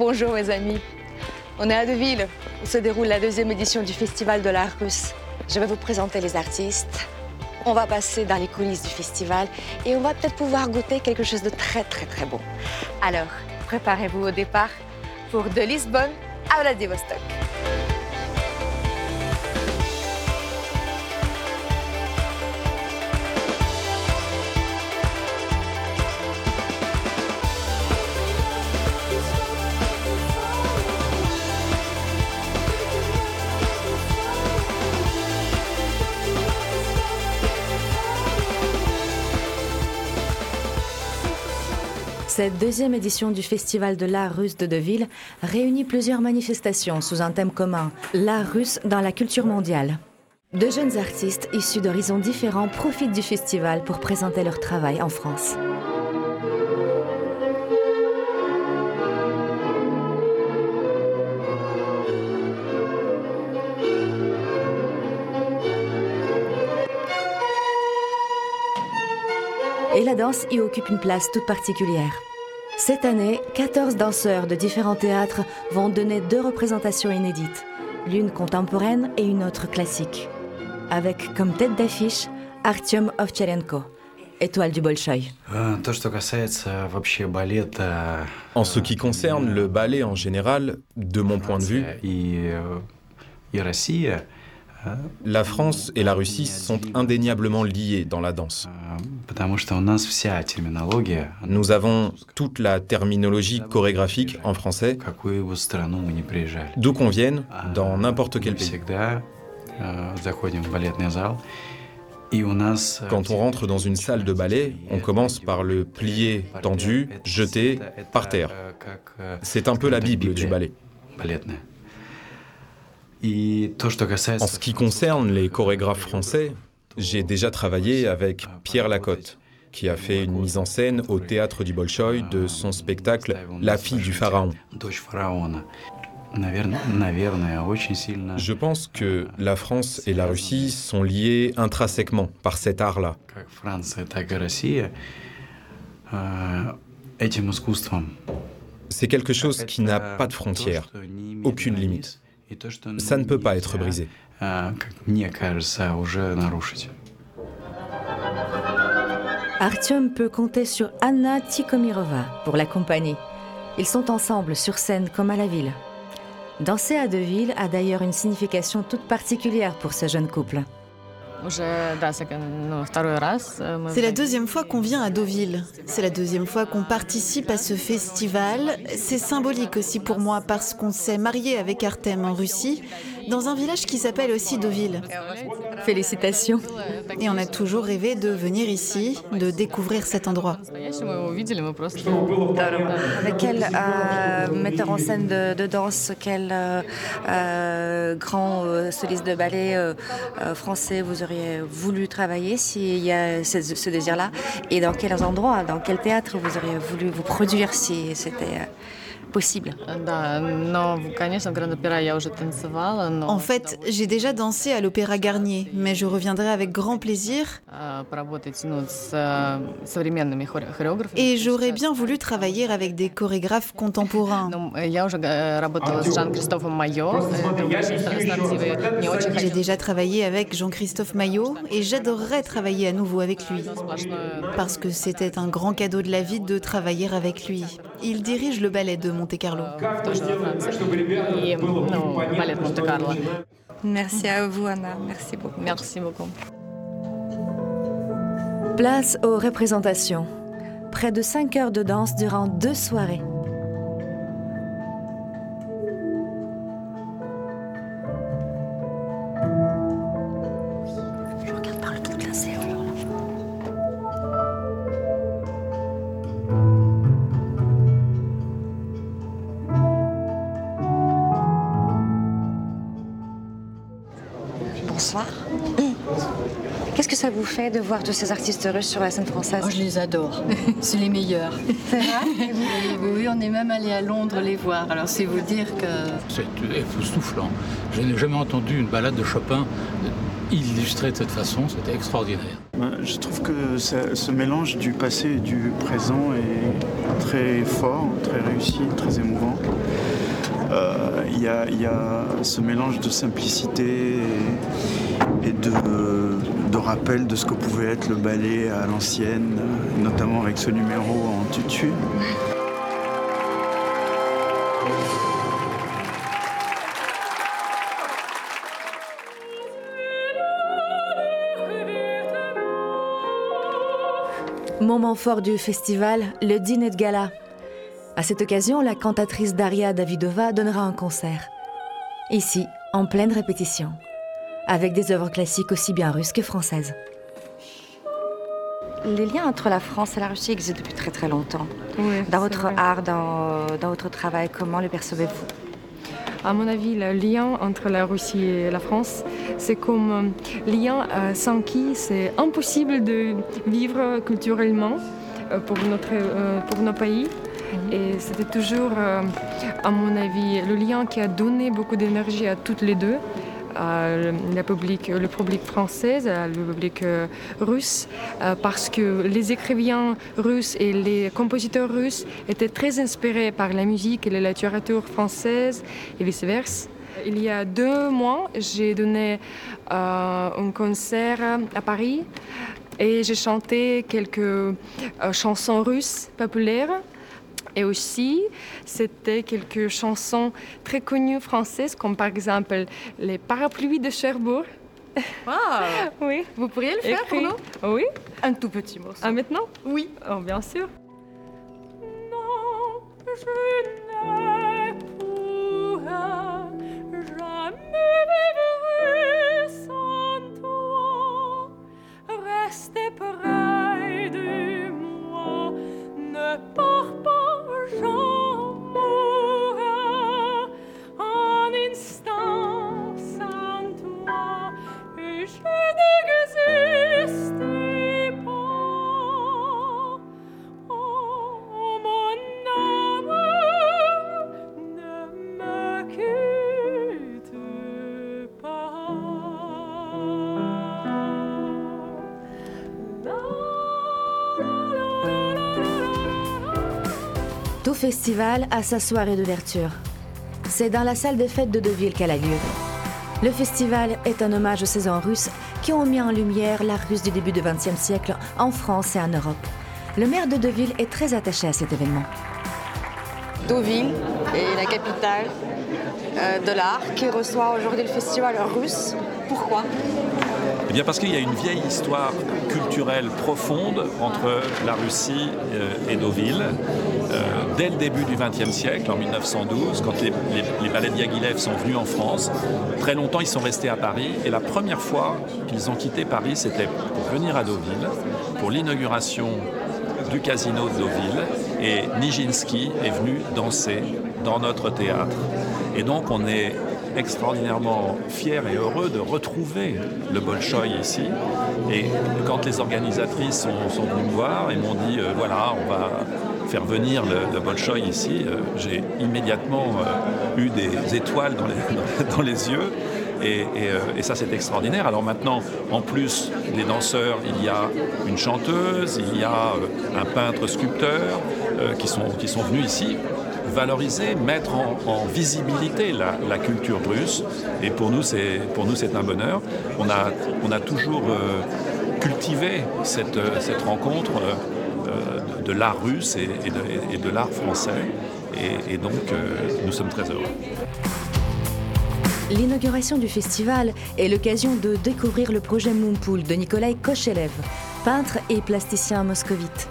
Bonjour mes amis. On est à Deauville, où se déroule la deuxième édition du Festival de l'art russe. Je vais vous présenter les artistes. On va passer dans les coulisses du festival et on va peut-être pouvoir goûter quelque chose de très très très bon. Alors, préparez-vous au départ pour de Lisbonne à Vladivostok. Cette deuxième édition du Festival de l'art russe de Deauville réunit plusieurs manifestations sous un thème commun, l'art russe dans la culture mondiale. De jeunes artistes issus d'horizons différents profitent du festival pour présenter leur travail en France. Et la danse y occupe une place toute particulière. Cette année, 14 danseurs de différents théâtres vont donner deux représentations inédites, l'une contemporaine et une autre classique, avec comme tête d'affiche Artyom Ovcharenko, étoile du Bolchoï. En ce qui concerne le ballet en général, de mon point de vue, la France et la Russie sont indéniablement liées dans la danse. Nous avons toute la terminologie chorégraphique en français, d'où qu'on vienne, dans n'importe quel pays. Quand on rentre dans une salle de ballet, on commence par le plié tendu, jeté par terre. C'est un peu la Bible du ballet. En ce qui concerne les chorégraphes français, j'ai déjà travaillé avec Pierre Lacotte, qui a fait une mise en scène au théâtre du Bolchoï de son spectacle La fille du pharaon. Je pense que la France et la Russie sont liées intrinsèquement par cet art-là. C'est quelque chose qui n'a pas de frontières, aucune limite. Ça ne peut pas être brisé. Artyom peut compter sur Anna Tikhomirova pour l'accompagner. Ils sont ensemble sur scène comme à la ville. Danser à Deauville a d'ailleurs une signification toute particulière pour ce jeune couple. C'est la deuxième fois qu'on vient à Deauville. C'est la deuxième fois qu'on participe à ce festival. C'est symbolique aussi pour moi parce qu'on s'est marié avec Artem en Russie, dans un village qui s'appelle aussi Deauville. Félicitations. Et on a toujours rêvé de venir ici, de découvrir cet endroit. Avec quel euh, metteur en scène de, danse, quel euh, euh, grand soliste de ballet français vous auriez voulu travailler s'il y a ce, ce désir-là? Et dans quels endroits, dans quel théâtre vous auriez voulu vous produire si c'était possible. En fait, j'ai déjà dansé à l'Opéra Garnier, mais je reviendrai avec grand plaisir. Et j'aurais bien voulu travailler avec des chorégraphes contemporains. J'ai déjà travaillé avec Jean-Christophe Maillot et j'adorerais travailler à nouveau avec lui. Parce que c'était un grand cadeau de la vie de travailler avec lui. Il dirige le ballet de Monte Carlo. Merci à vous, Anna. Merci beaucoup. Merci beaucoup. Place aux représentations. Près de 5 heures de danse durant deux soirées. Bonsoir. Qu'est-ce que ça vous fait de voir tous ces artistes russes sur la scène française? Oh, je les adore. C'est les meilleurs. C'est vrai? Oui, oui, on est même allé à Londres les voir. Alors c'est vous dire que C'est époustouflant. Je n'ai jamais entendu une balade de Chopin illustrée de cette façon. C'était extraordinaire. Ben, Je trouve que ça- ce mélange du passé et du présent est très fort, très réussi, très émouvant. Il y, a, ce mélange de simplicité et, de, de, rappel de ce que pouvait être le ballet à l'ancienne, notamment avec ce numéro en tutu. Moment fort du festival, le dîner de gala. À cette occasion, la cantatrice Daria Davidova donnera un concert. Ici, en pleine répétition, avec des œuvres classiques aussi bien russes que françaises. Les liens entre la France et la Russie existent depuis très très longtemps. dans votre art, dans, dans votre travail, comment le percevez-vous? À mon avis, le lien entre la Russie et la France, c'est comme un lien euh, sans qui c'est impossible de vivre culturellement euh, pour, notre, euh, pour nos pays. Et c'était toujours, à mon avis, le lien qui a donné beaucoup d'énergie à toutes les deux le public français, à le public euh, russe, euh, parce que les écrivains russes et les compositeurs russes étaient très inspirés par la musique et la littérature française et vice-versa. Il y a deux mois, j'ai donné euh, un concert à Paris et j'ai chanté quelques chansons russes populaires. Et aussi, c'était quelques chansons très connues françaises, comme par exemple Les Parapluies de Cherbourg. Wow. oui. Vous pourriez le faire pour nous? Oui. Un tout petit morceau. Ah, maintenant? Oui. Oh, bien sûr. Festival a sa soirée d'ouverture. C'est dans la salle des fêtes de Deauville qu'elle a lieu. Le festival est un hommage aux saisons russes qui ont mis en lumière la Russe du début du XXe siècle en France et en Europe. Le maire de Deauville est très attaché à cet événement. Deauville est la capitale euh, de l'art qui reçoit aujourd'hui le festival russe. Pourquoi? Eh bien parce qu'il y a une vieille histoire culturelle profonde entre la Russie euh, et Deauville. Euh, dès le début du XXe siècle, en 1912, quand les, les, ballets Diaghilev sont venus en France, très longtemps ils sont restés à Paris. Et la première fois qu'ils ont quitté Paris, c'était pour venir à Deauville, pour l'inauguration du casino de Deauville. Et Nijinsky est venu danser dans notre théâtre. Et donc on est extraordinairement fier et heureux de retrouver le Bolchoï ici. Et quand les organisatrices sont, venues me voir et m'ont dit euh, voilà, on va faire venir le, le ici, euh, j'ai immédiatement euh, eu des étoiles dans les, yeux. Et, et, ça, c'est extraordinaire. Alors maintenant, en plus des danseurs, il y a une chanteuse, il y a un peintre sculpteur qui, sont, qui sont venus ici valoriser, mettre en, visibilité la, culture russe. Et pour nous, c'est pour nous c'est un bonheur. On a, on a toujours euh, cultivé cette, cette rencontre euh, de l'art russe et, de, l'art français. Et, donc, euh, nous sommes très heureux. L'inauguration du festival est l'occasion de découvrir le projet Moonpool de Nikolai Kochelev, peintre et plasticien moscovite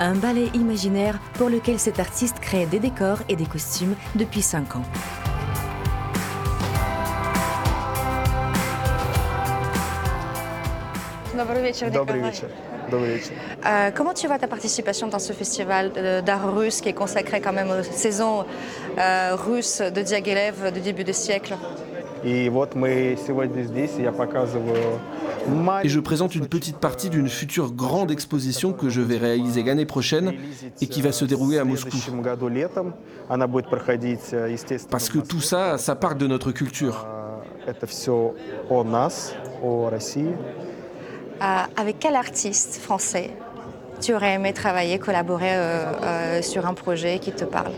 un ballet imaginaire pour lequel cet artiste crée des décors et des costumes depuis 5 ans. Euh, comment tu vois ta participation dans ce festival d'art russe qui est consacré quand même aux saisons euh, russes de Diaghilev du début du siècle? Et je présente une petite partie d'une future grande exposition que je vais réaliser l'année prochaine et qui va se dérouler à Moscou. Parce que tout ça, ça part de notre culture. Euh, avec quel artiste français tu aurais aimé travailler, collaborer euh, euh, sur un projet qui te parle?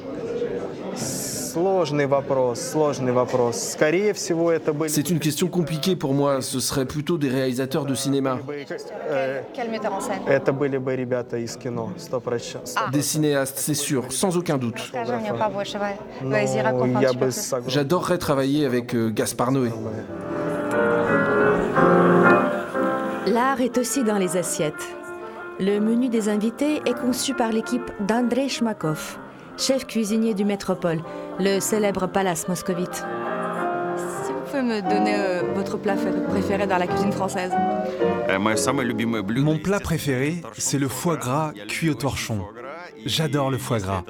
C'est une question compliquée pour moi. Ce seraient plutôt des réalisateurs de cinéma. Quel metteur en scène? Des cinéastes, c'est sûr, sans aucun doute. J'adorerais travailler avec euh, Gaspard Noé. L'art est aussi dans les assiettes. Le menu des invités est conçu par l'équipe d'André Shmakov chef cuisinier du Métropole, le célèbre palace moscovite. Si vous pouvez me donner euh, votre plat préféré dans la cuisine française Mon plat préféré, c'est le foie gras cuit au torchon. J'adore le foie gras.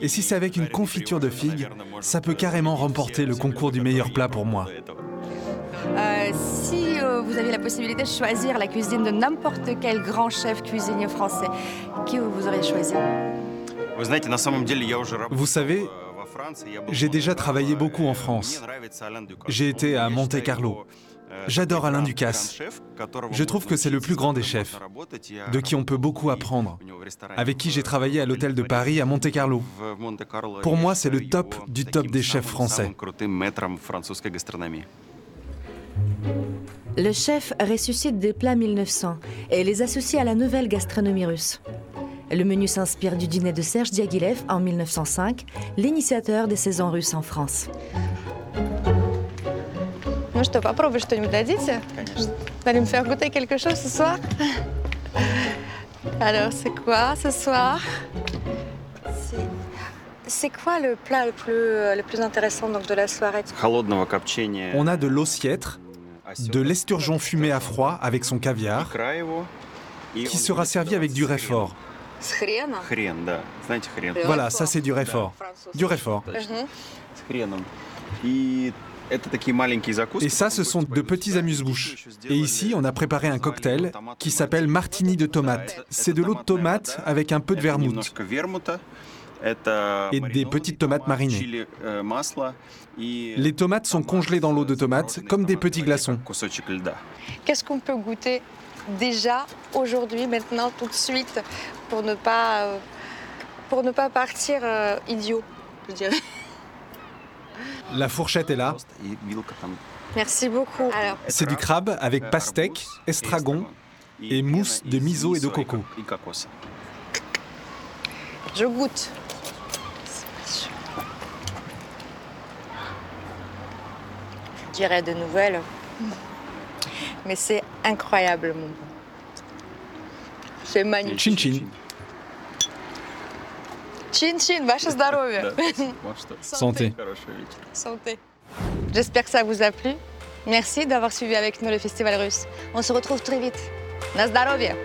Et si c'est avec une confiture de figues, ça peut carrément remporter le concours du meilleur plat pour moi. Euh, Si euh, vous aviez la possibilité de choisir la cuisine de n'importe quel grand chef cuisinier français, qui vous auriez choisi? Vous savez, j'ai déjà travaillé beaucoup en France. J'ai été à Monte Carlo. J'adore Alain Ducasse. Je trouve que c'est le plus grand des chefs, de qui on peut beaucoup apprendre, avec qui j'ai travaillé à l'hôtel de Paris à Monte Carlo. Pour moi, c'est le top du top des chefs français. Le chef ressuscite des plats 1900 et les associe à la nouvelle gastronomie russe. Le menu s'inspire du dîner de Serge Diaghilev en 1905, l'initiateur des saisons russes en France. Ну что, попробуй что-нибудь дадите Vous allez me faire goûter quelque chose ce soir Alors, c'est quoi ce soir C'est- C'est quoi le plat le plus, euh, le plus intéressant donc, de la soirée On a de l'ossiètre, de l'esturgeon fumé à froid avec son caviar, qui sera servi avec du réfort. С хреном Voilà, ça c'est du réfort. Du réfort. Мгм. Et ça, ce sont de petits amuse-bouches. Et ici, on a préparé un cocktail qui s'appelle martini de tomate. C'est de l'eau de tomate avec un peu de vermouth et des petites tomates marinées. Les tomates sont congelées dans l'eau de tomate comme des petits glaçons. Qu'est-ce qu'on peut goûter déjà, aujourd'hui, maintenant, tout de suite, pour ne pas, euh, pour ne pas partir euh, idiot, je dirais. La fourchette est là. Merci beaucoup. C'est du crabe avec pastèque, estragon et mousse de miso et de coco. je goûte. Je dirais de nouvelles. Mais c'est incroyable, mon C'est magnifique. Chin chin. Чин-чин, ваше здоровье. Santé. Santé. J'espère que ça vous a plu. Merci d'avoir suivi avec nous le Festival russe. On se retrouve très vite. На здоровье.